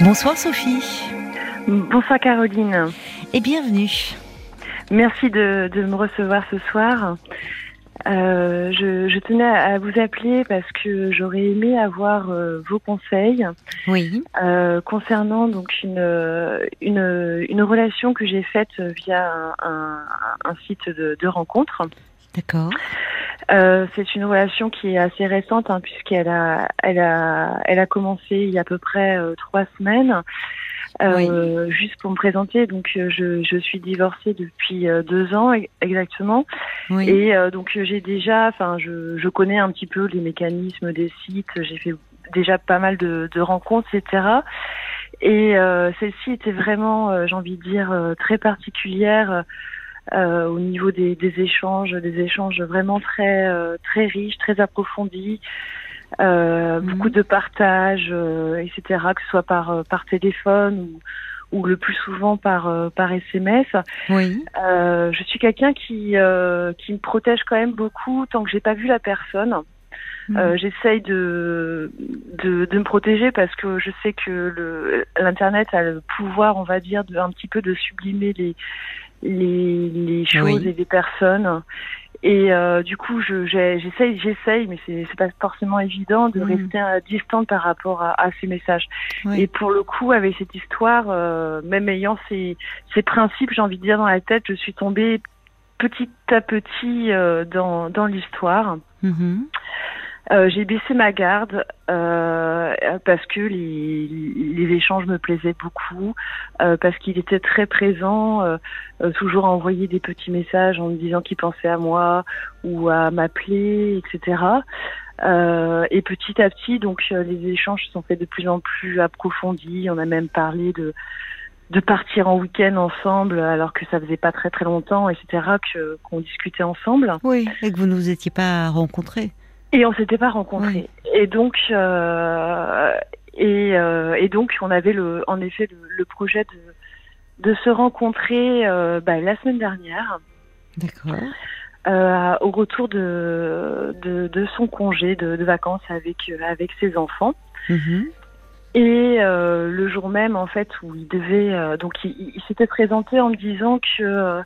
Bonsoir Sophie. Bonsoir Caroline. Et bienvenue. Merci de, me recevoir ce soir. Euh, je, tenais à vous appeler parce que j'aurais aimé avoir euh, vos conseils. Oui. Euh, concernant donc une, une, relation que j'ai faite via un, site de, de rencontre. D'accord. c'est une relation qui est assez récente hein, puisqu'elle a, elle a, elle a commencé il y a à peu près trois semaines. Euh, juste pour me présenter, donc euh, je, je suis divorcée depuis euh, deux ans exactement, oui. et donc j'ai déjà, enfin je, je connais un petit peu les mécanismes des sites, j'ai fait déjà pas mal de, de rencontres, etc. Et celle-ci était vraiment, j'ai envie de dire, très particulière. Au niveau des, des, échanges, des échanges vraiment très très riches, très approfondis, euh, mhm. beaucoup de partage, euh, etc., que ce soit par, euh, par téléphone ou, ou le plus souvent par, par SMS. Oui. je suis quelqu'un qui, qui me protège quand même beaucoup tant que j'ai pas vu la personne. Mhm. J'essaye de, de, de me protéger parce que je sais que l'internet a le pouvoir, on va dire, de un petit peu de sublimer les les, les choses et les personnes. Et euh, du coup, j'essaye, j'essaye, mais c'est pas forcément évident de mm. rester distante par rapport à, à ces messages. Et pour le coup, avec cette histoire, euh, même ayant ces, ces principes, j'ai envie de dire dans la tête, je suis tombée petit à petit euh, dans, dans l'histoire. Mm-hmm. Euh, j'ai baissé ma garde euh, parce que les, les, échanges me plaisaient beaucoup, euh, parce qu'il était très présent, euh, euh, toujours à envoyer des petits messages en me disant qu'il pensait à moi ou à m'appeler, etc. et petit à petit, donc les échanges se sont faits de plus en plus approfondis. On a même parlé de de partir en week-end ensemble alors que ça faisait pas très très longtemps, etc. que qu'on discutait ensemble. Oui, et que vous ne vous étiez pas rencontrés. Et on s'était pas rencontrés. Et donc, euh, et, euh, et, donc, on avait le, en effet le, projet de, de se rencontrer euh, bah, la semaine dernière. D'accord. Au retour de, de, de son congé de, de, vacances avec, avec ses enfants. Mm-hmm. Et euh, le jour même, en fait, où il devait, euh, donc il, il s'était présenté en me disant que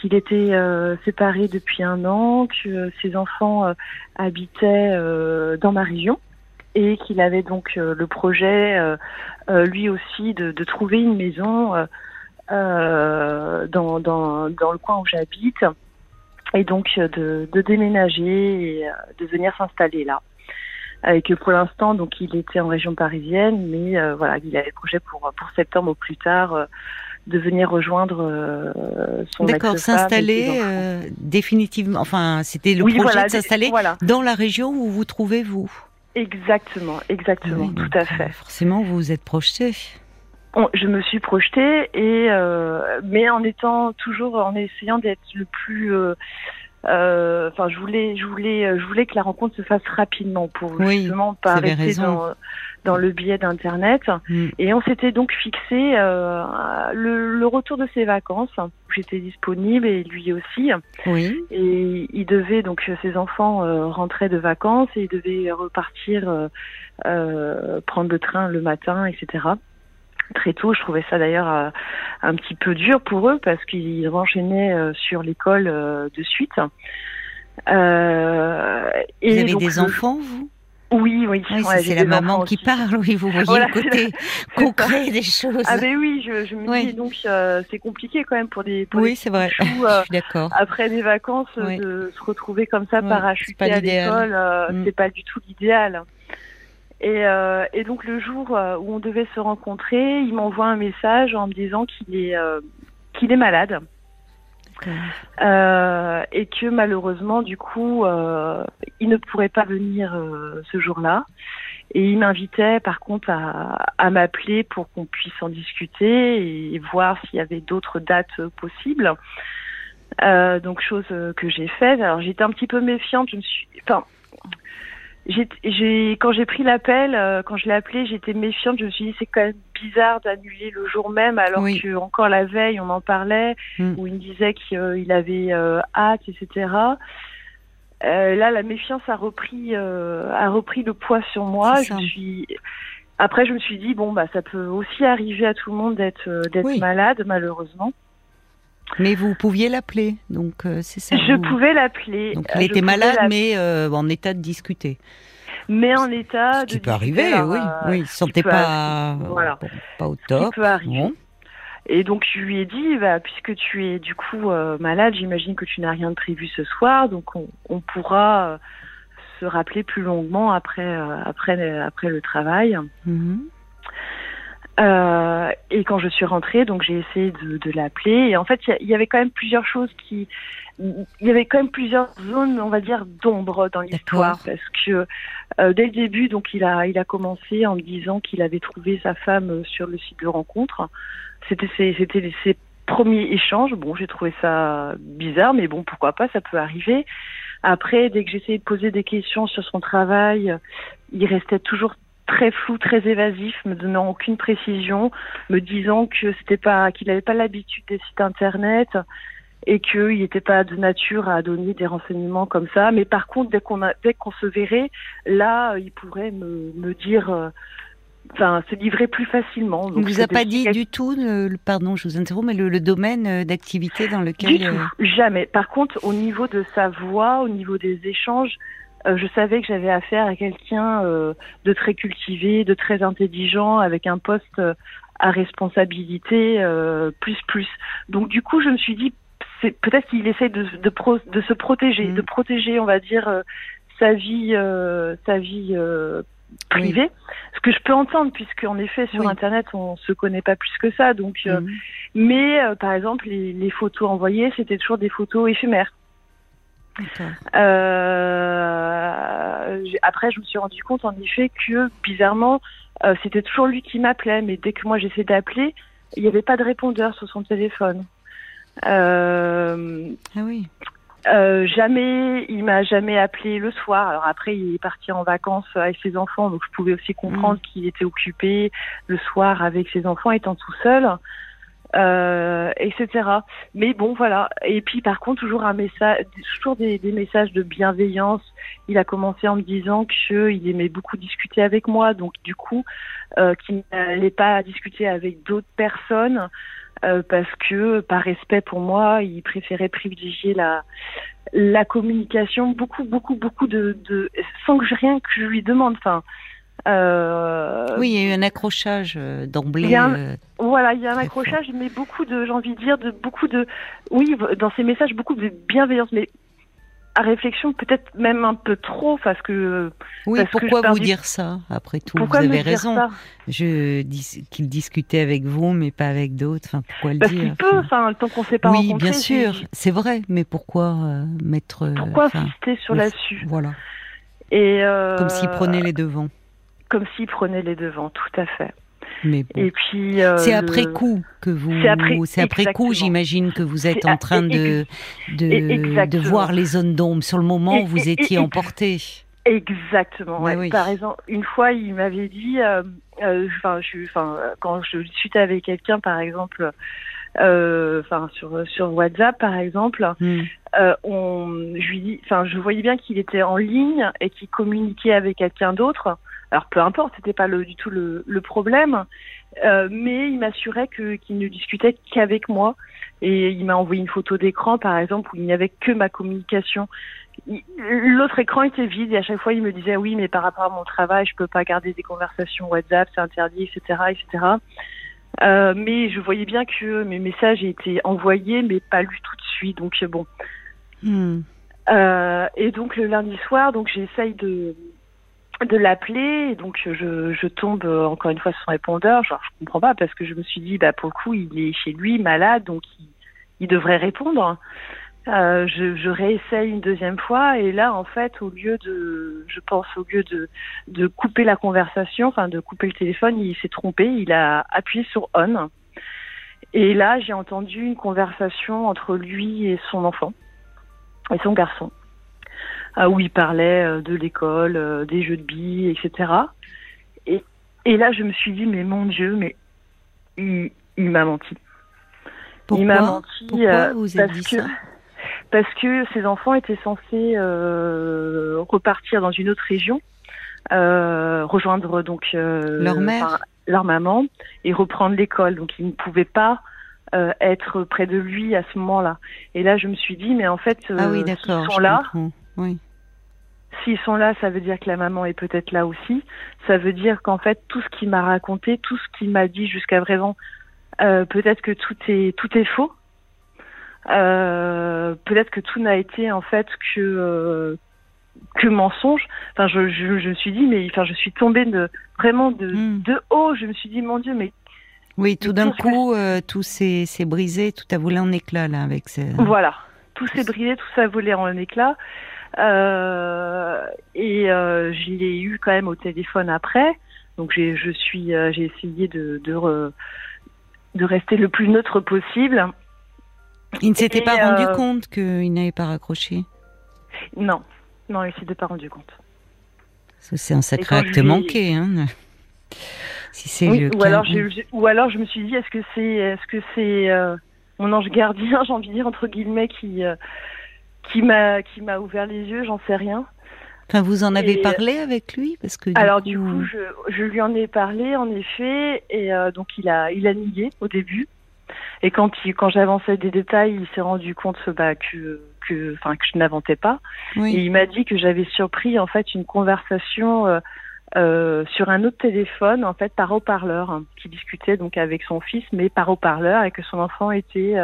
qu'il était euh, séparé depuis un an, que ses enfants euh, habitaient euh, dans ma région et qu'il avait donc le projet, lui aussi, de, de, trouver une maison dans, dans, dans, le coin où j'habite et donc de, de, déménager et de venir s'installer là. Et que pour l'instant, donc il était en région parisienne, mais voilà, il avait projet pour, pour septembre au plus tard de venir rejoindre euh, son D'accord, s'installer euh, définitivement. Enfin, c'était le projet de s'installer dans la région où vous trouvez vous? Exactement, exactement, tout à fait. Forcément, vous vous êtes projeté. je me suis projetée et euh, mais en étant toujours en essayant d'être le plus enfin je voulais je voulais je voulais que la rencontre se fasse rapidement pour justement pas rester dans dans le biais d'internet mm. et on s'était donc fixé euh, le, le, retour de ses vacances j'étais disponible et lui aussi oui. et il devait donc ses enfants euh, rentraient de vacances et il devait repartir euh, euh prendre le train le matin etc très tôt. Je trouvais ça d'ailleurs un petit peu dur pour eux parce qu'ils enchaînaient sur l'école de suite. Euh, et vous avez des enfants, vous? Oui, oui. c'est la maman qui parle, oui, vous voyez le côté concret des choses. Ah ben oui, je, je me dis donc euh, c'est compliqué quand même pour des pour Oui, c'est vrai. Euh, d'accord. Après des vacances de se retrouver comme ça parachuté à l'école, euh, mm. c'est pas du tout l'idéal. Et, et donc le jour où on devait se rencontrer, il m'envoie un message en me disant qu'il est qu'il est malade. Euh, et que malheureusement, du coup, euh, il ne pourrait pas venir euh, ce jour-là. Et il m'invitait par contre à, à m'appeler pour qu'on puisse en discuter et voir s'il y avait d'autres dates possibles. Euh, donc chose que j'ai faite. Alors j'étais un petit peu méfiante. Je me suis, enfin, j'ai, quand j'ai pris l'appel, euh, quand je l'ai appelé, j'étais méfiante. Je me suis dit c'est quand même bizarre d'annuler le jour même, alors que encore la veille on en parlait, mm. où il me disait qu'il avait euh, hâte, etc. Euh, là, la méfiance a repris, a repris le poids sur moi. Je suis Après, je me suis dit bon bah ça peut aussi arriver à tout le monde d'être d'être malade, malheureusement. Mais vous pouviez l'appeler, donc c'est ça. Je pouvais l'appeler. Donc il était malade, mais en état de discuter mais en état Ce qui peut arriver, oui, oui, il ne sentait pas, voilà. pas au top. peut arriver. Et donc je lui ai dit, bah, puisque tu es du coup euh, malade, j'imagine que tu n'as rien de prévu ce soir, donc on, on pourra euh, se rappeler plus longuement après euh, après après le travail. Mm-hmm. et quand je suis rentrée, donc j'ai essayé de, de l'appeler. Et en fait, il y, avait quand même plusieurs choses qui, il y avait quand même plusieurs zones, on va dire, d'ombre dans l'histoire, parce que dès le début, donc il a il a commencé en me disant qu'il avait trouvé sa femme sur le site de rencontre. C'était c'était ses premiers échanges. Bon, j'ai trouvé ça bizarre, mais bon, pourquoi pas, ça peut arriver. Après, dès que j'essayais de poser des questions sur son travail, il restait toujours très flou, très évasif, me donnant aucune précision, me disant que c'était pas, qu'il n'avait pas l'habitude des sites internet et qu'il n'était pas de nature à donner des renseignements comme ça. Mais par contre, dès qu'on dès qu'on se verrait, là, il pourrait me, me dire euh, enfin, se livrer plus facilement. Donc, vous a pas dit du tout, le, pardon, je vous interromps, mais le, domaine euh, d'activité dans lequel. Du tout, euh, jamais. Par contre, au niveau de sa voix, au niveau des échanges, euh, je savais que j'avais affaire à quelqu'un de très cultivé, de très intelligent, avec un poste à responsabilité plus plus. Donc du coup, je me suis dit, peut-être qu'il essaie de, de, de, se protéger, mm. de protéger, on va dire, sa vie, sa vie privé. Ce que je peux entendre, puisque en effet sur Internet on se connaît pas plus que ça. Donc, euh, mhm. mais euh, par exemple les, photos envoyées, c'était toujours des photos éphémères. Euh, après, je me suis rendu compte en effet que bizarrement, c'était toujours lui qui m'appelait, mais dès que moi j'essayais d'appeler, il n'y avait pas de répondeur sur son téléphone. ah oui. Euh, jamais, il m'a jamais appelé le soir. Alors après, il est parti en vacances avec ses enfants, donc je pouvais aussi comprendre mm. qu'il était occupé le soir avec ses enfants, étant tout seul, euh, etc. Mais bon, voilà. Et puis par contre, toujours un message, toujours des, messages de bienveillance. Il a commencé en me disant qu'il aimait beaucoup discuter avec moi, donc du coup, euh, qu'il n'allait pas discuter avec d'autres personnes. Euh, parce que par respect pour moi, il préférait privilégier la la communication, beaucoup beaucoup beaucoup de, de sans que je, rien que je lui demande. Enfin, euh, oui, il y a eu un accrochage euh, d'emblée. Voilà, il y a un accrochage, mais beaucoup de, j'ai envie de dire, de beaucoup de, oui, dans ces messages, beaucoup de bienveillance, mais à réflexion peut-être même un peu trop parce que oui pourquoi vous dire ça après tout? Vous avez raison. je dis qu'il discutait avec vous mais pas avec d'autres enfin pourquoi le dire? peut enfin tant qu'on s'est pas oui bien sûr c'est vrai mais pourquoi euh, mettre euh, pourquoi insister sur là-dessus? voilà. Et euh, comme s'il prenait les devants comme s'il prenait les devants tout à fait mais Et puis euh, c'est après coup que vous. C'est après, coup, j'imagine que vous êtes en train de de, de, voir les zones d'ombre. Sur le moment, vous étiez emporté. Exactement. Par exemple, une fois, il m'avait dit, euh, euh, je, enfin, quand je discutais avec quelqu'un, par exemple, enfin sur sur WhatsApp, par exemple, hmm. on, je lui dis, enfin, je voyais bien qu'il était en ligne et qu'il communiquait avec quelqu'un d'autre. Alors peu importe, c'était pas le, du tout le, le problème, euh, mais il m'assurait que qu'il ne discutait qu'avec moi et il m'a envoyé une photo d'écran par exemple où il n'y avait que ma communication. L'autre écran était vide et à chaque fois il me disait oui mais par rapport à mon travail je peux pas garder des conversations WhatsApp c'est interdit etc etc. Euh, mais je voyais bien que mes messages étaient envoyés mais pas lus tout de suite donc bon. Hmm. Euh, et donc le lundi soir donc j'essaye de de l'appeler, donc je, je tombe euh, encore une fois sur son répondeur, genre je comprends pas parce que je me suis dit bah pour le coup il est chez lui malade donc il, il devrait répondre. Euh, je, je réessaye une deuxième fois. Et là en fait au lieu de, je pense au lieu de de couper la conversation, enfin de couper le téléphone, il s'est trompé, il a appuyé sur on. Et là j'ai entendu une conversation entre lui et son enfant et son garçon. Où il parlait euh, de l'école, euh, des jeux de billes, etc. Et, et là, je me suis dit, mais mon Dieu, mais il, il m'a menti. Pourquoi il m'a menti Pourquoi euh, vous dit que, ça parce que ses enfants étaient censés repartir dans une autre région. rejoindre donc leur mère, leur maman, et reprendre l'école. Donc ils ne pouvaient pas être près de lui à ce moment-là. Et là, je me suis dit, mais en fait, ah oui, ils sont là. Oui. S'ils sont là, ça veut dire que la maman est peut-être là aussi. Ça veut dire qu'en fait, tout ce qu'il m'a raconté, tout ce qu'il m'a dit jusqu'à présent, euh, peut-être que tout est tout est faux. Euh, peut-être que tout n'a été en fait que euh, que mensonge. Enfin, je, je, je, me suis dit, mais enfin, je suis tombée de vraiment de, hmm. de haut. Je me suis dit, mon Dieu, mais oui, tout d'un coup, tout s'est brisé, tout a volé en éclat là avec ces. Voilà, tout s'est brisé, tout ça a volé en éclat. Euh, et euh, je l'ai eu quand même au téléphone après. Donc j'ai, je suis, euh, j'ai essayé de, de, de, rester le plus neutre possible. Il ne s'était pas rendu compte qu'il n'avait pas raccroché? Non, non, il s'était pas rendu compte. C'est un sacré acte manqué, hein si c'est ou alors je, ou alors je me suis dit est-ce que c'est est-ce que c'est mon ange gardien j'ai envie de dire entre guillemets qui qui m'a qui m'a ouvert les yeux, j'en sais rien. Enfin, vous en avez parlé avec lui parce que alors du coup, je, je, lui en ai parlé en effet et euh, donc il a il a nié au début. Et quand il quand j'avançais des détails, il s'est rendu compte bah, que que enfin que je n'inventais pas. Et il m'a dit que j'avais surpris en fait une conversation euh, euh, sur un autre téléphone en fait par haut-parleur hein, qui discutait donc avec son fils mais par haut-parleur et que son enfant était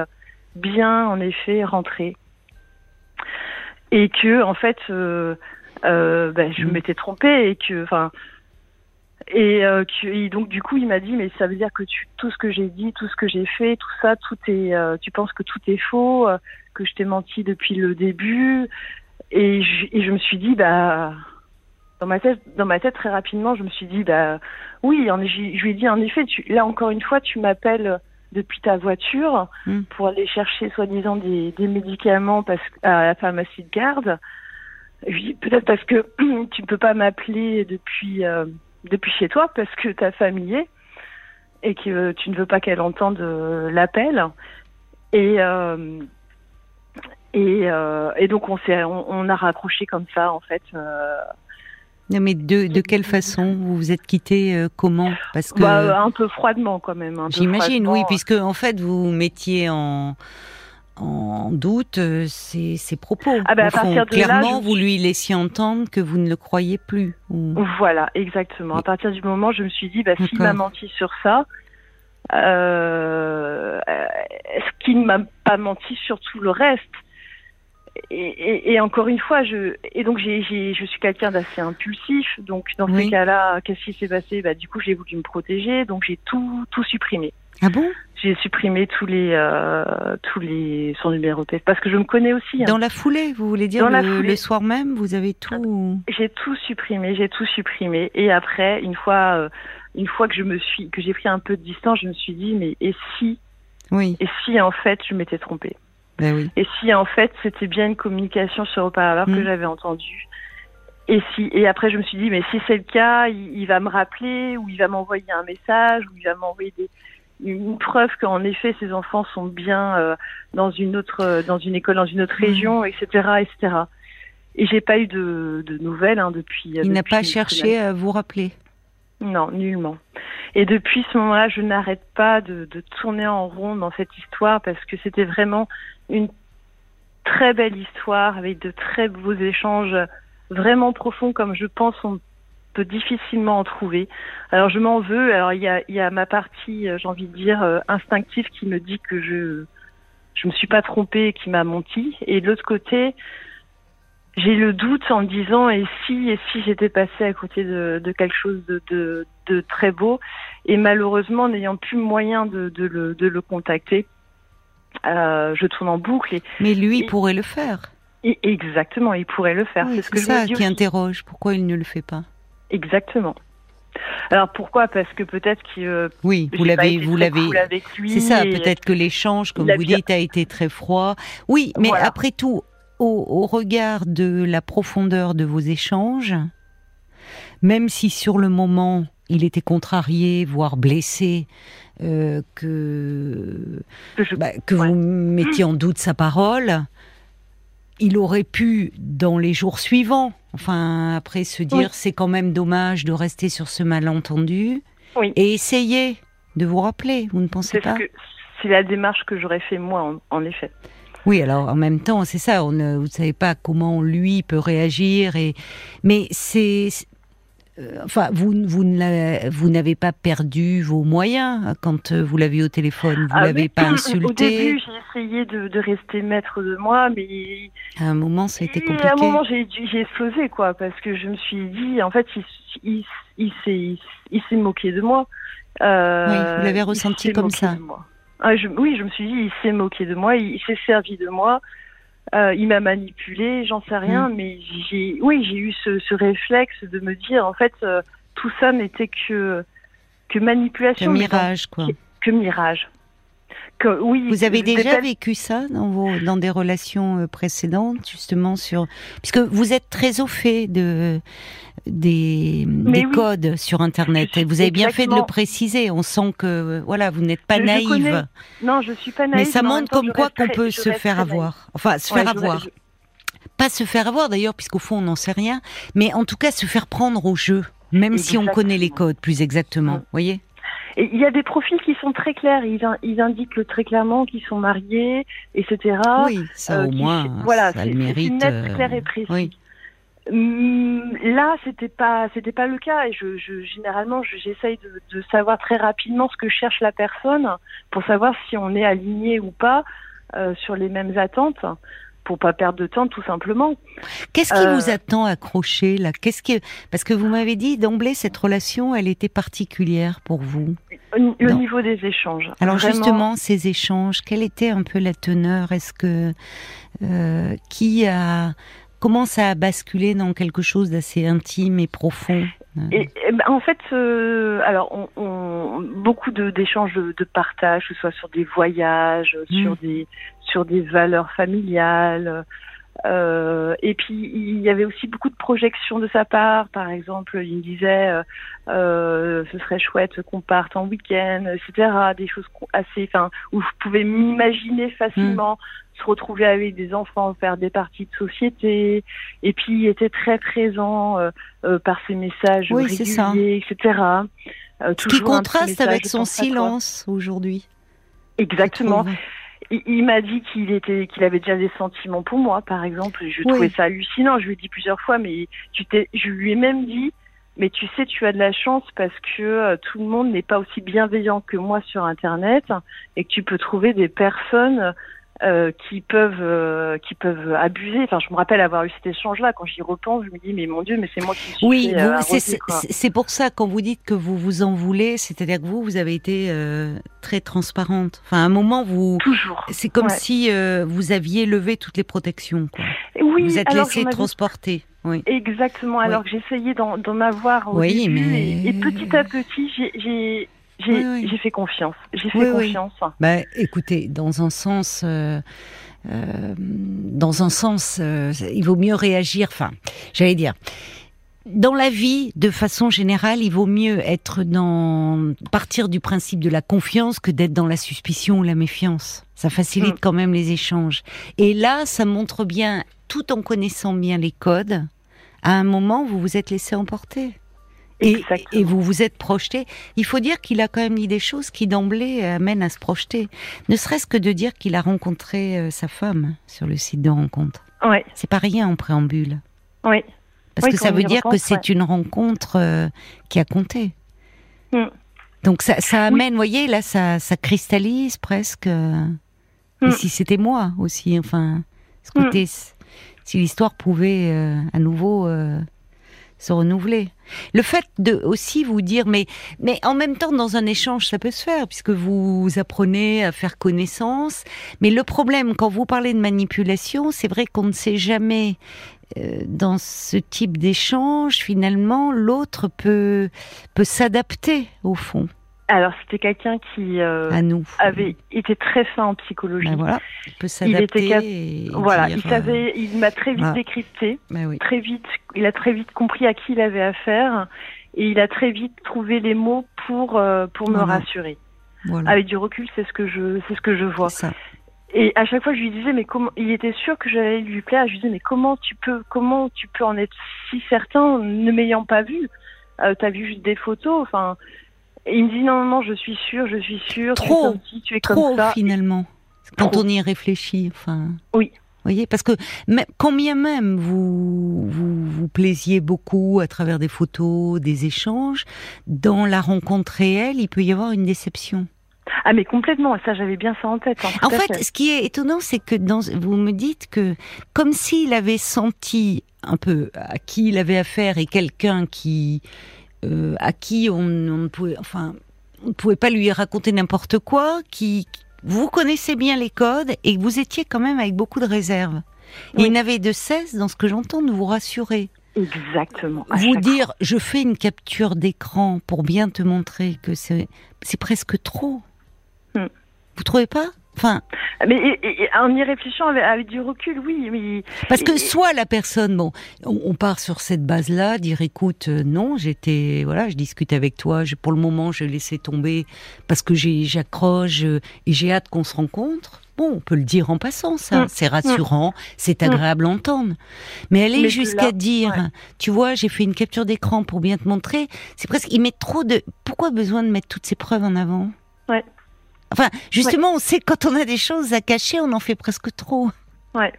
bien en effet rentré et que en fait euh, euh, ben, je mm. m'étais trompée et que enfin et, euh, que, donc du coup il m'a dit mais ça veut dire que tu, tout ce que j'ai dit tout ce que j'ai fait tout ça tout est euh, tu penses que tout est faux euh, que je t'ai menti depuis le début et je, et je me suis dit bah dans ma tête dans ma tête très rapidement je me suis dit bah oui en, je, lui ai dit en effet tu, là encore une fois tu m'appelles depuis ta voiture hmm. pour aller chercher soi-disant des, des, médicaments parce, à la pharmacie de garde. Peut-être parce que tu ne peux pas m'appeler depuis, euh, depuis chez toi parce que ta famille est et que tu ne veux pas qu'elle entende euh, l'appel. Et, euh, et, et, donc on, s'est, on, on, a raccroché comme ça en fait. Euh, non, mais de, de quelle façon vous vous êtes quitté euh, Comment? Parce que bah, un peu froidement quand même. J'imagine, oui, puisque en fait vous mettiez en en doute ses, euh, ses propos. Ah ben, à partir de clairement, vous lui laissiez entendre que vous ne le croyez plus. Voilà, exactement. À partir du moment, je me suis dit, bah, s'il m'a menti sur ça, euh, est-ce qu'il ne m'a pas menti sur tout le reste et, et, encore une fois, je et donc je suis quelqu'un d'assez impulsif. Donc dans ces cas-là, qu'est-ce qui s'est passé? Bah du coup, j'ai voulu me protéger, donc j'ai tout tout supprimé. Ah bon? J'ai supprimé tous les euh, tous les son numéro de parce que je me connais aussi. Hein. Dans la foulée, vous voulez dire le, le, soir même, vous avez tout J'ai tout supprimé, j'ai tout supprimé. Et après, une fois euh, une fois que je me suis que j'ai pris un peu de distance, je me suis dit mais et si? Oui. Et si en fait je m'étais trompée? Ben et si en fait c'était bien une communication sur haut-parleur que mm. j'avais entendue. Et si et après je me suis dit mais si c'est le cas, il, va me rappeler ou il va m'envoyer un message ou il va m'envoyer des, une preuve qu'en effet ces enfants sont bien euh, dans une autre dans une école dans une autre mm. région, etc., etc. Et j'ai pas eu de, de nouvelles hein, depuis. Il n'a pas cherché à vous rappeler. Non, nullement. Et depuis ce moment-là, je n'arrête pas de, tourner en rond dans cette histoire parce que c'était vraiment une très belle histoire avec de très beaux échanges vraiment profonds comme je pense on peut difficilement en trouver. Alors je m'en veux. Alors il y a, il y a ma partie, euh, j'ai envie de dire, euh, instinctive qui me dit que je je me suis pas trompée et qui m'a menti. Et de l'autre côté, j'ai le doute en me disant et si et si j'étais passée à côté de, de quelque chose de, de, de, très beau et malheureusement n'ayant plus moyen de, le, de le contacter euh, je tourne en boucle. Mais lui pourrait le faire. Et exactement, il pourrait le faire. c'est ce que ça qui interroge. Pourquoi il ne le fait pas Exactement. Alors pourquoi? Parce que peut-être qu'il. Euh, oui, vous l'avez, vous l'avez. C'est ça. Peut-être que l'échange, comme vous dites, a été très froid. Oui, mais après tout, au, regard de la profondeur de vos échanges, même si sur le moment il était contrarié, voire blessé, euh, que, bah, que vous mettiez en doute sa parole, il aurait pu, dans les jours suivants, enfin, après se dire c'est quand même dommage de rester sur ce malentendu, et essayer de vous rappeler, vous ne pensez pas? C'est la démarche que j'aurais fait moi, en, effet. Oui, alors en même temps, c'est ça, on ne, vous ne savez pas comment lui peut réagir, et, mais c'est euh, enfin, vous, vous, n'avez pas perdu vos moyens quand euh, vous l'avez au téléphone, vous ah l'avez pas insulté. Au début, j'ai essayé de, rester maître de moi, mais à un moment, ça a été compliqué. À un moment, j'ai, explosé, quoi, parce que je me suis dit, en fait, il, il, s'est, moqué de moi. Euh, oui, vous l'avez ressenti comme ça. Ah, oui, je me suis dit, il s'est moqué de moi, il s'est servi de moi. Euh, il m'a manipulé, j'en sais rien, mm. mais j'ai, oui, j'ai eu ce, ce, réflexe de me dire, en fait, euh, tout ça n'était que que manipulation. Que mirage, quoi. Que, mirage. Que, oui. Vous avez déjà vécu ça dans vos dans des relations euh, précédentes, justement sur, puisque vous êtes très au fait de des, codes sur Internet. Et vous avez bien fait de le préciser. On sent que voilà, vous n'êtes pas naïve. Non, je suis pas naïve. Mais ça montre comme quoi qu'on peut se faire avoir. Enfin, se faire avoir. Pas se faire avoir d'ailleurs, puisqu'au fond on n'en sait rien. Mais en tout cas, se faire prendre au jeu, même si on connaît les codes plus exactement. voyez il y a des profils qui sont très clairs, ils, ils indiquent très clairement qu'ils sont mariés, etc. Oui, ça euh, au moins, voilà, ça le mérite. Net, euh, clair et précis. Oui. Hum, là, c'était pas, c'était pas le cas. Et je, je généralement, j'essaye de, de, savoir très rapidement ce que cherche la personne pour savoir si on est aligné ou pas euh, sur les mêmes attentes, pour pas perdre de temps, tout simplement. Qu'est-ce qui vous euh, attend accroché là? Qu'est-ce qui, parce que vous m'avez dit d'emblée cette relation, elle était particulière pour vous. Au, niveau des échanges. Alors justement, ces échanges, quelle était un peu la teneur? Est-ce que euh, qui a Comment ça a basculé dans quelque chose d'assez intime et profond? Et, ben, en fait, euh, alors on, beaucoup d'échanges de, de, partage, que ce soit sur des voyages, mm. sur des sur des valeurs familiales. Euh, et puis il y avait aussi beaucoup de projections de sa part. Par exemple, il me disait euh, euh ce serait chouette qu'on parte en week-end, etc. Des choses assez, enfin, où je pouvais m'imaginer facilement. Se retrouver avec des enfants, faire des parties de société, et puis il était très présent euh, euh, par ses messages réguliers, etc. Ce qui contraste avec son silence aujourd'hui. Exactement. Il, m'a dit qu'il était, qu'il avait déjà des sentiments pour moi, par exemple. Je trouvais ça hallucinant. Je lui ai dit plusieurs fois, mais tu t'es, je lui ai même dit, mais tu sais, tu as de la chance parce que tout le monde n'est pas aussi bienveillant que moi sur Internet et que tu peux trouver des personnes euh, qui peuvent euh, qui peuvent abuser. Enfin, je me rappelle avoir eu cet échange-là. Quand j'y repense, je me dis mais mon Dieu, mais c'est moi qui suis. Oui, euh, c'est pour ça quand vous dites que vous vous en voulez, c'est-à-dire que vous vous avez été très transparente. Enfin, à un moment vous toujours. C'est comme si vous aviez levé toutes les protections. Quoi. Oui. Vous êtes laissé transporter. Oui. Exactement. Alors que j'essayais d'en avoir au oui, début, mais... et, petit à petit, j'ai j'ai fait confiance. J'ai fait confiance. Bah, écoutez, dans un sens, euh, euh, dans un sens, euh, il vaut mieux réagir. Enfin, j'allais dire. Dans la vie, de façon générale, il vaut mieux être dans partir du principe de la confiance que d'être dans la suspicion ou la méfiance. Ça facilite mm. quand même les échanges. Et là, ça montre bien, tout en connaissant bien les codes, à un moment, vous vous êtes laissé emporter. Et, vous vous êtes projeté. Il faut dire qu'il a quand même dit des choses qui d'emblée amènent à se projeter. Ne serait-ce que de dire qu'il a rencontré euh, sa femme sur le site de rencontre. Ouais. C'est pas rien en préambule. Oui. Parce que ça veut dire que c'est une rencontre euh, qui a compté. Mm. Donc ça, amène, vous voyez, là, ça, ça cristallise presque. Euh, et mm. si c'était moi aussi, enfin, ce côté, mm. si l'histoire pouvait à nouveau se renouveler. Le fait de aussi vous dire, mais, mais en même temps, dans un échange, ça peut se faire, puisque vous apprenez à faire connaissance. Mais le problème, quand vous parlez de manipulation, c'est vrai qu'on ne sait jamais euh, dans ce type d'échange, finalement, l'autre peut, peut s'adapter au fond. Alors c'était quelqu'un qui euh, avait été très fin en psychologie. Ben voilà, il peut s'adapter. Voilà, il savait, il m'a très vite décrypté, ben très vite, il a très vite compris à qui il avait affaire et il a très vite trouvé les mots pour euh, pour me rassurer. Avec du recul, c'est ce que je c'est ce que je vois. Et à chaque fois, je lui disais, mais comment, il était sûr que j'allais lui plaire. Je lui disais, mais comment tu peux, comment tu peux en être si certain, ne m'ayant pas vu? Euh, T'as vu juste des photos, enfin. Et il me dit non, non, je suis sûre, je suis sûre. Trop, tu es tu es trop comme ça. finalement. Quand on y réfléchit, enfin. Oui. Vous voyez, parce que combien même vous, vous vous plaisiez beaucoup à travers des photos, des échanges, dans la rencontre réelle, il peut y avoir une déception. Ah mais complètement, ça j'avais bien ça en tête. Hein, en fait, ce qui est étonnant, c'est que dans, vous me dites que comme s'il avait senti un peu à qui il avait affaire et quelqu'un qui euh, à qui on, ne pouvait, enfin, on pouvait pas lui raconter n'importe quoi, qui vous connaissez bien les codes et vous étiez quand même avec beaucoup de réserve. Et il n'avait de cesse, dans ce que j'entends, de vous rassurer. Exactement. Vous dire, je fais une capture d'écran pour bien te montrer que c'est presque trop. Hmm. Vous trouvez pas? Enfin, mais en y réfléchissant avec, du recul, oui. Mais, parce que soit la personne, bon, on, part sur cette base-là, dire écoute, euh, non, j'étais, voilà, je discute avec toi, pour le moment, je laissé tomber parce que j'accroche euh, et j'ai hâte qu'on se rencontre. Bon, on peut le dire en passant, ça. Hmm. C'est rassurant, hmm. c'est agréable à entendre. Mais aller jusqu'à dire, tu vois, j'ai fait une capture d'écran pour bien te montrer, c'est presque, il met trop de, pourquoi besoin de mettre toutes ces preuves en avant? Ouais. Enfin, justement, on sait que quand on a des choses à cacher, on en fait presque trop. Ouais.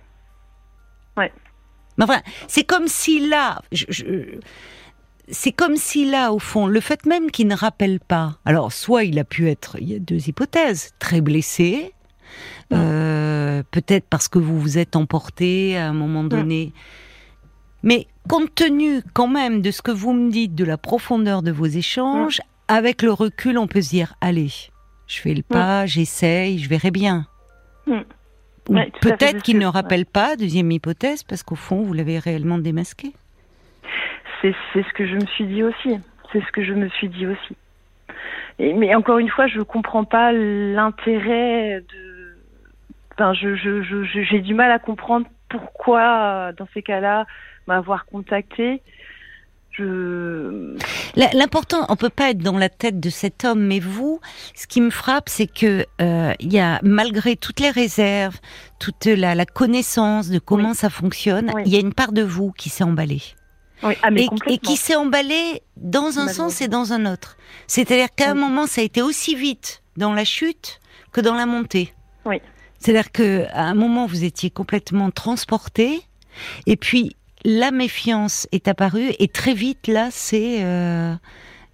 Ouais. Mais enfin, c'est comme si là, c'est comme si là, au fond, le fait même qu'il ne rappelle pas. Alors, soit il a pu être, il y a deux hypothèses, très blessé, euh, peut-être parce que vous vous êtes emporté à un moment donné. Mais compte tenu quand même de ce que vous me dites, de la profondeur de vos échanges, avec le recul, on peut se dire, allez, je fais le pas, j'essaye, je verrai bien. Mm. Peut-être qu'il ne rappelle pas, deuxième hypothèse, parce qu'au fond, vous l'avez réellement démasqué. C'est ce que je me suis dit aussi. C'est ce que je me suis dit aussi. Et, mais encore une fois, je ne comprends pas l'intérêt de. Enfin, je, j'ai je, je, du mal à comprendre pourquoi, dans ces cas-là, m'avoir contacté L'important, on peut pas être dans la tête de cet homme, mais vous, ce qui me frappe, c'est que euh, il y a malgré toutes les réserves, toute la, connaissance de comment ça fonctionne, il y a une part de vous qui s'est emballée. Ah, et, qui s'est emballée dans un sens et dans un autre. C'est-à-dire qu'à un moment, ça a été aussi vite dans la chute que dans la montée. Oui. C'est-à-dire qu'à un moment, vous étiez complètement transporté, et puis la méfiance est apparue et très vite là, c'est euh,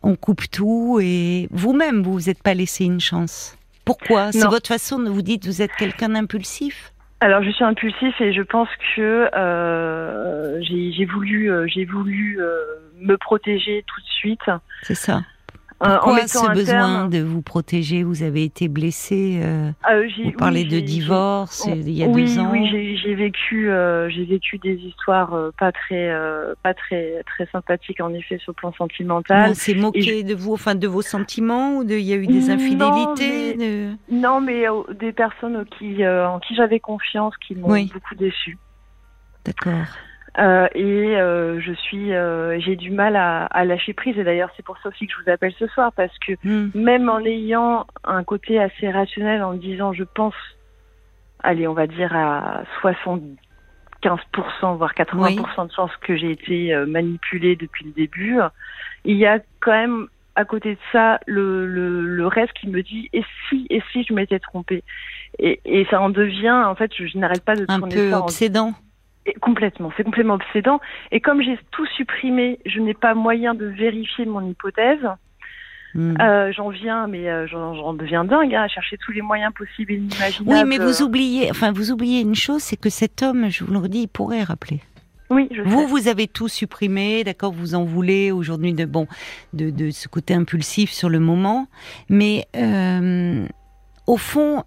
on coupe tout et vous-même vous vous êtes pas laissé une chance. Pourquoi? C'est votre façon de vous dire vous êtes quelqu'un d'impulsif? Alors je suis impulsif et je pense que euh, j'ai voulu j'ai voulu euh, me protéger tout de suite. C'est ça. Euh, Pourquoi ce besoin de vous protéger Vous avez été blessé. Euh, euh vous parlez de divorce il y a deux ans. Oui, j'ai vécu, euh, j'ai vécu des histoires pas très, pas très, très sympathiques en effet sur le plan sentimental. On s'est moqué de vous, enfin de vos sentiments ou de, il y a eu des infidélités. Non, mais, des personnes qui, en qui j'avais confiance, qui m'ont beaucoup déçu. D'accord. Euh, et euh, je suis, euh, j'ai du mal à, à, lâcher prise. Et d'ailleurs, c'est pour ça aussi que je vous appelle ce soir, parce que hmm. même en ayant un côté assez rationnel, en me disant, je pense, allez, on va dire à 75%, voire 80% de chances que j'ai été manipulée depuis le début, il y a quand même à côté de ça le, le, le reste qui me dit et si et si je m'étais trompée? Et, et ça en devient en fait je, n'arrête pas de un peu obsédant complètement, c'est complètement obsédant. Et comme j'ai tout supprimé, je n'ai pas moyen de vérifier mon hypothèse. Hmm. Euh, j'en viens, mais euh, j'en deviens dingue hein, à chercher tous les moyens possibles et inimaginables. Oui, mais vous oubliez, enfin, vous oubliez une chose, c'est que cet homme, je vous le redis, il pourrait rappeler. Oui, je vous, vous avez tout supprimé, d'accord, vous en voulez aujourd'hui de bon, de, de, ce côté impulsif sur le moment, mais euh, au fond,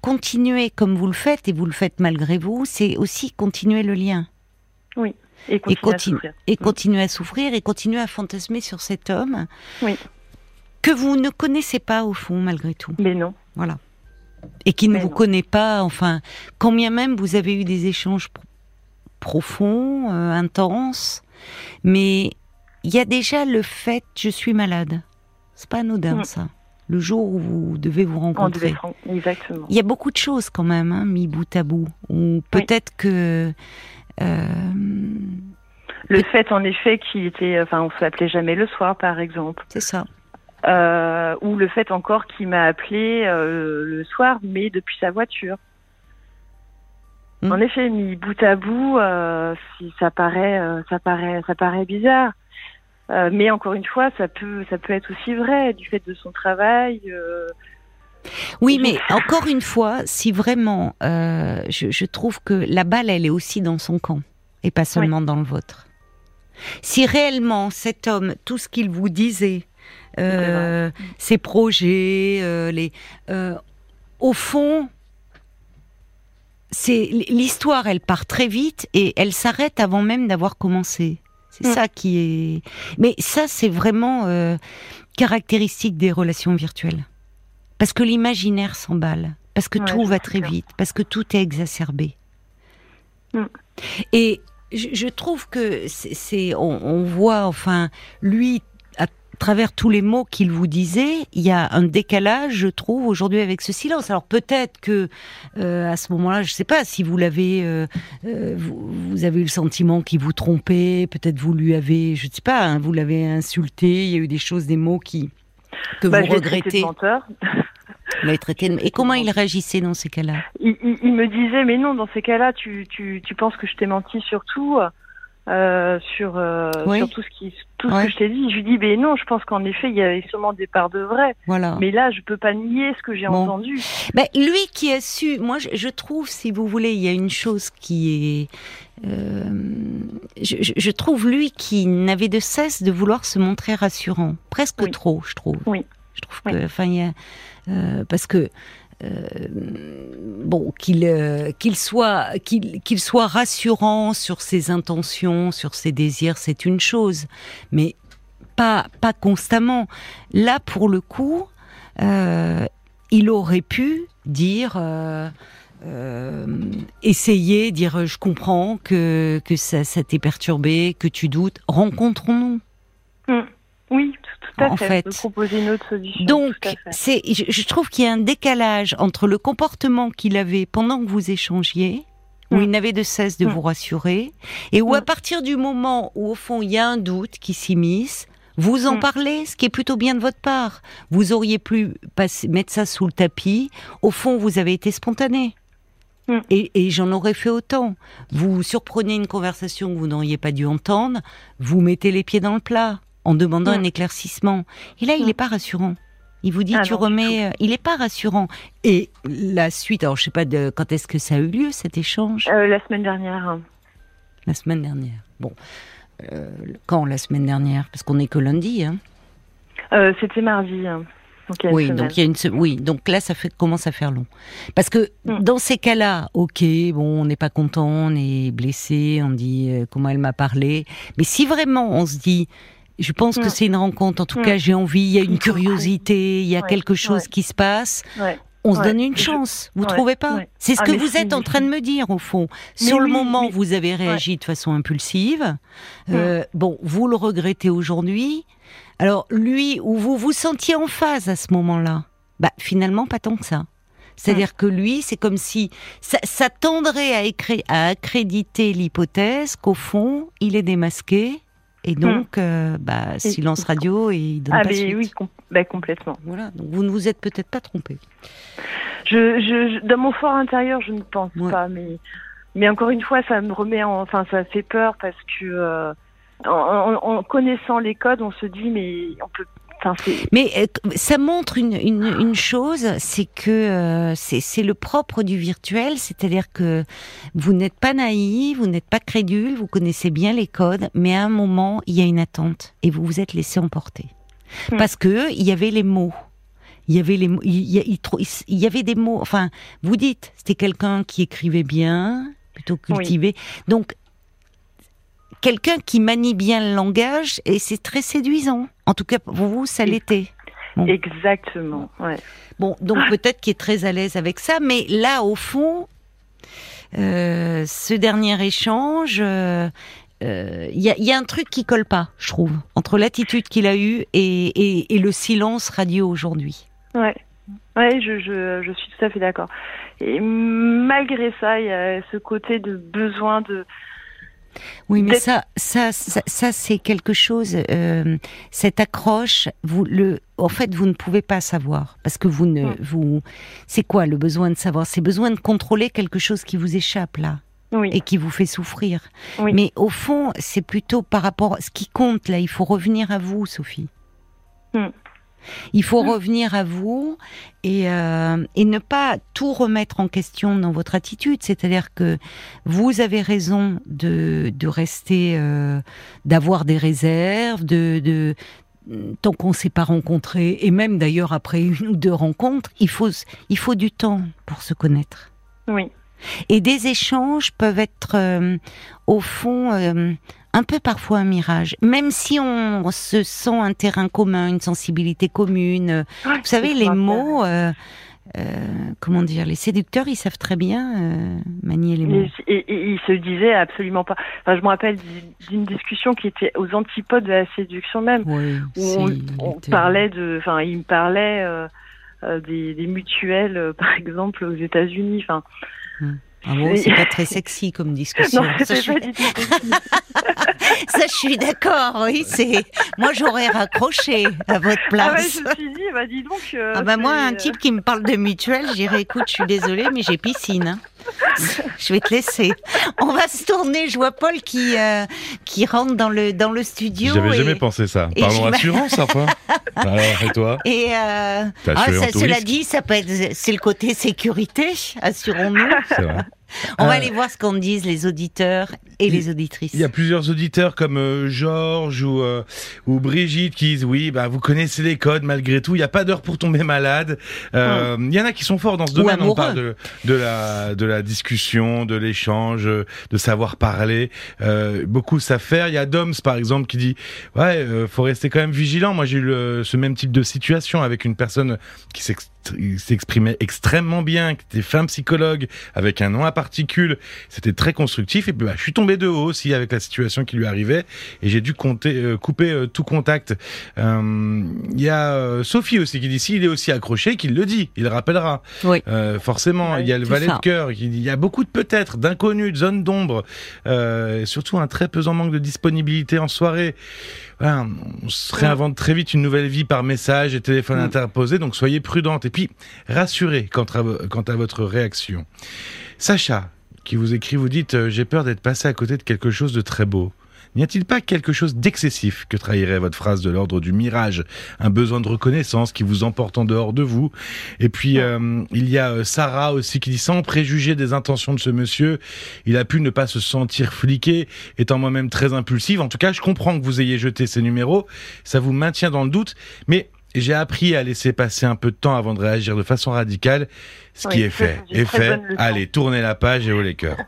continuer comme vous le faites, et vous le faites malgré vous, c'est aussi continuer le lien. Oui. Et, continuer, et, continuer à souffrir et continuer à fantasmer sur cet homme oui. que vous ne connaissez pas au fond malgré tout. Mais non. Voilà. Et qui ne vous connaît pas, enfin, combien même vous avez eu des échanges profonds, euh, intenses, mais il y a déjà le fait je suis malade. C'est pas anodin mm. ça. Le jour où vous devez vous rencontrer. exactement. Il y a beaucoup de choses quand même, hein, mis bout à bout. Ou peut-être que. Euh, le fait, en effet, qu'il était, enfin, on s'appelait jamais le soir, par exemple. C'est ça. Euh, ou le fait encore qu'il m'a appelé euh, le soir, mais depuis sa voiture. Hmm. En effet, mis bout à bout, euh, si ça paraît, euh, ça paraît, ça paraît bizarre. Euh, mais encore une fois, ça peut, ça peut être aussi vrai du fait de son travail. Oui, mais encore une fois, si vraiment, je, je, trouve que la balle, elle est aussi dans son camp et pas seulement dans le vôtre. Si réellement cet homme, tout ce qu'il vous disait, euh, ses projets, euh, les, euh, au fond, c'est l'histoire, elle part très vite et elle s'arrête avant même d'avoir commencé. C'est ça qui est. Mais ça, c'est vraiment caractéristique des relations virtuelles, parce que l'imaginaire s'emballe, parce que tout va très vite, parce que tout est exacerbé. Mm. Et je, trouve que c'est, on, voit, enfin, lui, travers tous les mots qu'il vous disait, il y a un décalage, je trouve, aujourd'hui avec ce silence. Alors peut-être que euh, à ce moment-là, je ne sais pas si vous l'avez, euh, euh, vous, avez eu le sentiment qu'il vous trompait, peut-être vous lui avez, je ne sais pas, hein, vous l'avez insulté, il y a eu des choses, des mots qui que bah, vous regrettez. Et comment il réagissait dans ces cas-là? Il, me disait, mais non, dans ces cas-là, tu, tu, tu penses que je t'ai menti sur tout, euh, sur, euh, sur tout ce, qui, tout ce que je t'ai dit. Je lui dis, mais non, je pense qu'en effet, il y avait sûrement des parts de vrai. Voilà. Mais là, je peux pas nier ce que j'ai entendu. Ben, lui qui a su, moi, je, trouve, si vous voulez, il y a une chose qui est... Euh, je, je, trouve lui qui n'avait de cesse de vouloir se montrer rassurant, presque trop, je trouve. Oui. Je trouve que, enfin, il y a, parce que bon, qu'il euh, soit qu'il soit rassurant sur ses intentions, sur ses désirs, c'est une chose, mais pas pas constamment. Là, pour le coup, il aurait pu dire. essayer, dire je comprends que, que ça, t'est perturbé, que tu doutes, rencontrons-nous. Mmh. Oui, tout à fait. proposer une autre solution. Donc, c'est, je, trouve qu'il y a un décalage entre le comportement qu'il avait pendant que vous échangiez, où mm. il n'avait de cesse de mm. vous rassurer, et où à mm. partir du moment où au fond il y a un doute qui s'immisce, vous en parlez, ce qui est plutôt bien de votre part. Vous auriez pu mettre ça sous le tapis. Au fond, vous avez été spontané. Et, et j'en aurais fait autant. Vous surprenez une conversation que vous n'auriez pas dû entendre, vous mettez les pieds dans le plat en demandant un éclaircissement. Et là, il n'est pas rassurant. Il vous dit, ah tu remets. Euh, il n'est pas rassurant. Et la suite, alors je sais pas de quand est-ce que ça a eu lieu cet échange? Euh, la semaine dernière. La semaine dernière. Bon, euh, quand la semaine dernière? Parce qu'on n'est que lundi. Hein. C'était mardi. Hein. oui, donc il y a une oui, donc là ça fait commence à faire long. Parce que mm. dans ces cas-là, OK, bon, on n'est pas content, on est blessé, on dit comment elle m'a parlé, mais si vraiment on se dit je pense que mm. c'est une rencontre. En tout mm. cas, j'ai envie. Il y a une curiosité. Il y a quelque chose qui se passe. On se donne une chance. Vous trouvez pas C'est ce ah, que vous êtes en train de me dire au fond. Sur le moment, vous avez réagi de façon impulsive. Euh, bon, vous le regrettez aujourd'hui. Alors lui, ou vous vous sentiez en phase à ce moment-là? Bah finalement, pas tant que ça. C'est-à-dire que lui, c'est comme si ça, tendrait à, à accréditer l'hypothèse qu'au fond, il est démasqué et hmm. donc, euh, bah, silence radio et il donne ah, pas suite. Oui, bah, complètement. Voilà, donc vous ne vous êtes peut-être pas trompé. Je, je, dans mon fort intérieur, je ne pense pas, mais, mais encore une fois, ça me remet en, enfin, ça fait peur parce que euh, en, connaissant les codes, on se dit, mais on peut mais euh, ça montre une, une, une chose, c'est que euh, c'est le propre du virtuel, c'est-à-dire que vous n'êtes pas naïf, vous n'êtes pas crédule, vous connaissez bien les codes, mais à un moment, il y a une attente et vous vous êtes laissé emporter. Hmm. Parce que il y avait les mots. Il y avait les il y, il y avait des mots. Enfin, vous dites, c'était quelqu'un qui écrivait bien, plutôt cultivé. Donc quelqu'un qui manie bien le langage et c'est très séduisant. En tout cas, pour vous, ça l'était. Exactement. Ouais. Bon, donc peut-être qu'il est très à l'aise avec ça, mais là, au fond, euh, ce dernier échange, il euh, euh, y, a, un truc qui colle pas, je trouve, entre l'attitude qu'il a eue et, le silence radio aujourd'hui. Ouais. Ouais, je, je, je suis tout à fait d'accord. Et malgré ça, il y a ce côté de besoin de. Oui, mais ça, ça, ça, c'est quelque chose. Euh, cette accroche, vous le, en fait, vous ne pouvez pas savoir parce que vous ne, vous, c'est quoi le besoin de savoir? C'est besoin de contrôler quelque chose qui vous échappe là. Oui. et qui vous fait souffrir. Oui. Mais au fond, c'est plutôt par rapport à ce qui compte là. Il faut revenir à vous, Sophie. Hmm. Il faut revenir à vous et, euh, et, ne pas tout remettre en question dans votre attitude. C'est-à-dire que vous avez raison de, de rester, euh, d'avoir des réserves, de, de tant qu'on ne s'est pas rencontré, et même d'ailleurs après une ou deux rencontres, il faut, il faut du temps pour se connaître. Oui. Et des échanges peuvent être, euh, au fond, un peu parfois un mirage. Même si on se sent un terrain commun, une sensibilité commune. vous savez, les mots. Euh, comment dire, les séducteurs, ils savent très bien manier les mots. Et, ils se disaient absolument pas. Enfin, je me rappelle d'une discussion qui était aux antipodes de la séduction même, où on, parlait de, enfin, il me parlait des, des, mutuelles, par exemple, aux États-Unis. Enfin, ah bon, c'est pas très sexy comme discussion. Non, ça, je suis... ça, je suis d'accord. Oui, c'est. Moi, j'aurais raccroché à votre place. Ah ouais, je me suis dit, bah dis donc. Euh, ah bah moi, un type qui me parle de mutuelle, j'irai. Écoute, je suis désolée, mais j'ai piscine. Hein. Je vais te laisser. On va se tourner. Je vois Paul qui euh, qui rentre dans le dans le studio. J'avais jamais pensé ça. Parlons assurance, enfin. Alors, et toi Et euh... ah, ça, cela dit, ça peut être c'est le côté sécurité. Assurons-nous. C'est vrai. On va euh, aller voir ce qu'en disent les auditeurs et les auditrices. Il y a plusieurs auditeurs comme euh, Georges ou, euh, ou Brigitte qui disent oui, bah, vous connaissez les codes malgré tout, il n'y a pas d'heure pour tomber malade. Il y en a qui sont forts dans ce domaine, on parle de, de, la, de la discussion, de l'échange, de savoir parler. beaucoup savent faire. Il y a Doms par exemple qui dit ouais, faut rester quand même vigilant. Moi j'ai eu ce même type de situation avec une personne qui s'exprimait extrêmement bien, qui était femme psychologue, avec un nom à particules. C'était très constructif. Et puis, bah, je suis tombé de haut aussi avec la situation qui lui arrivait. Et j'ai dû compter, euh, couper euh, tout contact. Euh, il y a Sophie aussi qui dit s'il est aussi accroché, qu'il le dit. Il rappellera. Oui. forcément, il y a le valet de cœur qui dit il y a beaucoup de peut-être, d'inconnus, de zones d'ombre. surtout un très pesant manque de disponibilité en soirée. on se réinvente très vite une nouvelle vie par message et téléphone mm. interposé, donc soyez prudente. Et puis, rassurez quant à, quant à votre réaction. Sacha, qui vous écrit, vous dites euh, J'ai peur d'être passé à côté de quelque chose de très beau. N'y a-t-il pas quelque chose d'excessif que trahirait votre phrase de l'ordre du mirage? Un besoin de reconnaissance qui vous emporte en dehors de vous. Et puis, euh, il y a euh, Sarah aussi qui dit Sans préjuger des intentions de ce monsieur, il a pu ne pas se sentir fliqué, étant moi-même très impulsive. En tout cas, je comprends que vous ayez jeté ces numéros, ça vous maintient dans le doute, mais j'ai appris à laisser passer un peu de temps avant de réagir de façon radicale. Ce qui est fait est fait. Allez, tournez la page et haut les cœurs.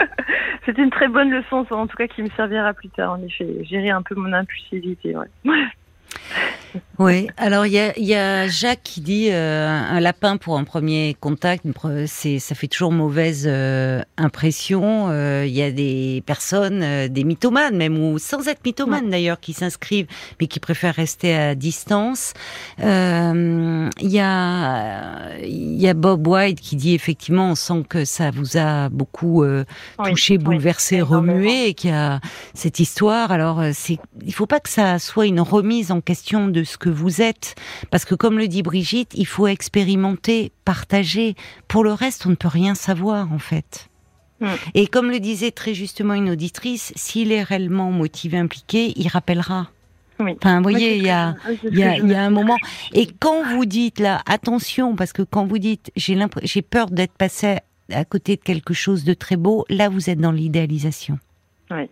C'est une très bonne leçon, en tout cas qui me servira plus tard, en effet. Gérer un peu mon impulsivité. Ouais. Oui, alors il y a, Jacques qui dit euh, un lapin pour un premier contact, c'est ça fait toujours mauvaise euh, impression. Euh, il y a des personnes, des mythomanes même ou sans être mythomanes d'ailleurs, qui s'inscrivent mais qui préfèrent rester à distance. Il y a il y a Bob White qui dit effectivement on sent que ça vous a beaucoup touché, bouleversé, remué, et qu'il y a cette histoire. Alors il faut pas que ça soit une remise en question de ce que vous êtes. Parce que comme le dit Brigitte, il faut expérimenter, partager. Pour le reste, on ne peut rien savoir en fait. Hmm. Et comme le disait très justement une auditrice, s'il est réellement motivé, impliqué, il rappellera. Enfin, vous voyez, il y a, il y a, y a un moment. Et quand vous dites là, attention, parce que quand vous dites, j'ai j'ai peur d'être passé à côté de quelque chose de très beau, là, vous êtes dans l'idéalisation. Oui.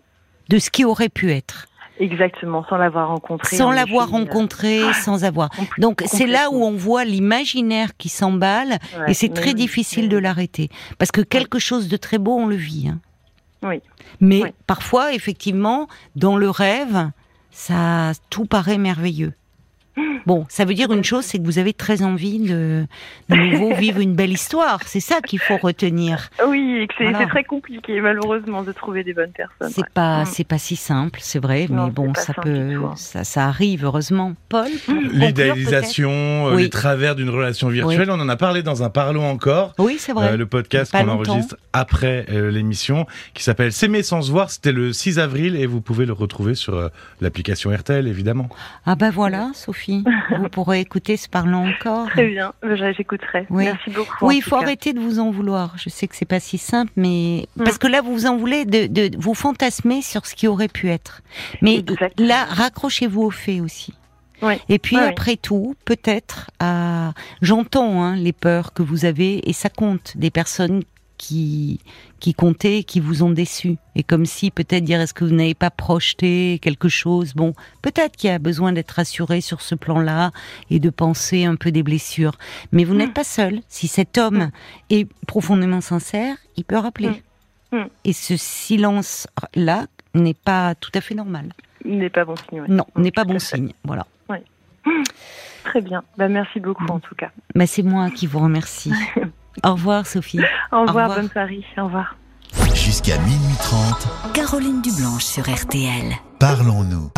De ce qui aurait pu être. Exactement, sans l'avoir rencontré. Sans l'avoir rencontré, sans avoir. Donc c'est là où on voit l'imaginaire qui s'emballe et c'est très difficile de l'arrêter parce que quelque chose de très beau on le vit. Hein. Oui. Mais parfois effectivement dans le rêve, ça tout paraît merveilleux. Bon, ça veut dire une chose, c'est que vous avez très envie de, de nouveau vivre une belle histoire. C'est ça qu'il faut retenir. Oui, c'est très compliqué malheureusement de trouver des bonnes personnes. C'est pas, mm. c'est pas si simple, c'est vrai, mais bon, ça peut, hein. ça, ça arrive heureusement. Paul, l'idéalisation, euh, les travers d'une relation virtuelle, on en a parlé dans un Parlons encore. Oui, c'est vrai. Euh, le podcast qu'on enregistre après euh, l'émission, qui s'appelle S'aimer sans se voir. C'était le 6 avril et vous pouvez le retrouver sur l'application RTL, évidemment. Ah ben voilà, Sophie, vous pourrez écouter ce Parlons encore. Très bien, j'écouterai. Merci beaucoup. Oui, il faut arrêter de vous en vouloir. Je sais que c'est pas si simple, mais parce que là, vous vous en voulez de, de, vous fantasmer sur ce qui aurait pu être. Mais là, raccrochez-vous aux faits aussi. Et puis après tout, peut-être, à... j'entends hein, les peurs que vous avez, et ça compte des personnes qui qui comptaient, qui vous ont déçu. Et comme si peut-être dire est-ce que vous n'avez pas projeté quelque chose? Bon, peut-être qu'il y a besoin d'être rassuré sur ce plan-là et de penser un peu des blessures. Mais vous n'êtes mm. pas seul. Si cet homme mm. est profondément sincère, il peut rappeler. Mm. Et ce silence-là n'est pas tout à fait normal. N'est pas bon signe. Non, n'est pas bon signe. Voilà. Très bien. Bah, merci beaucoup en tout cas. Bah, c'est moi qui vous remercie. Au revoir Sophie. Au revoir, bonne Paris. Au revoir. Jusqu'à minuit 30. Caroline Dublanche sur RTL. Parlons-nous.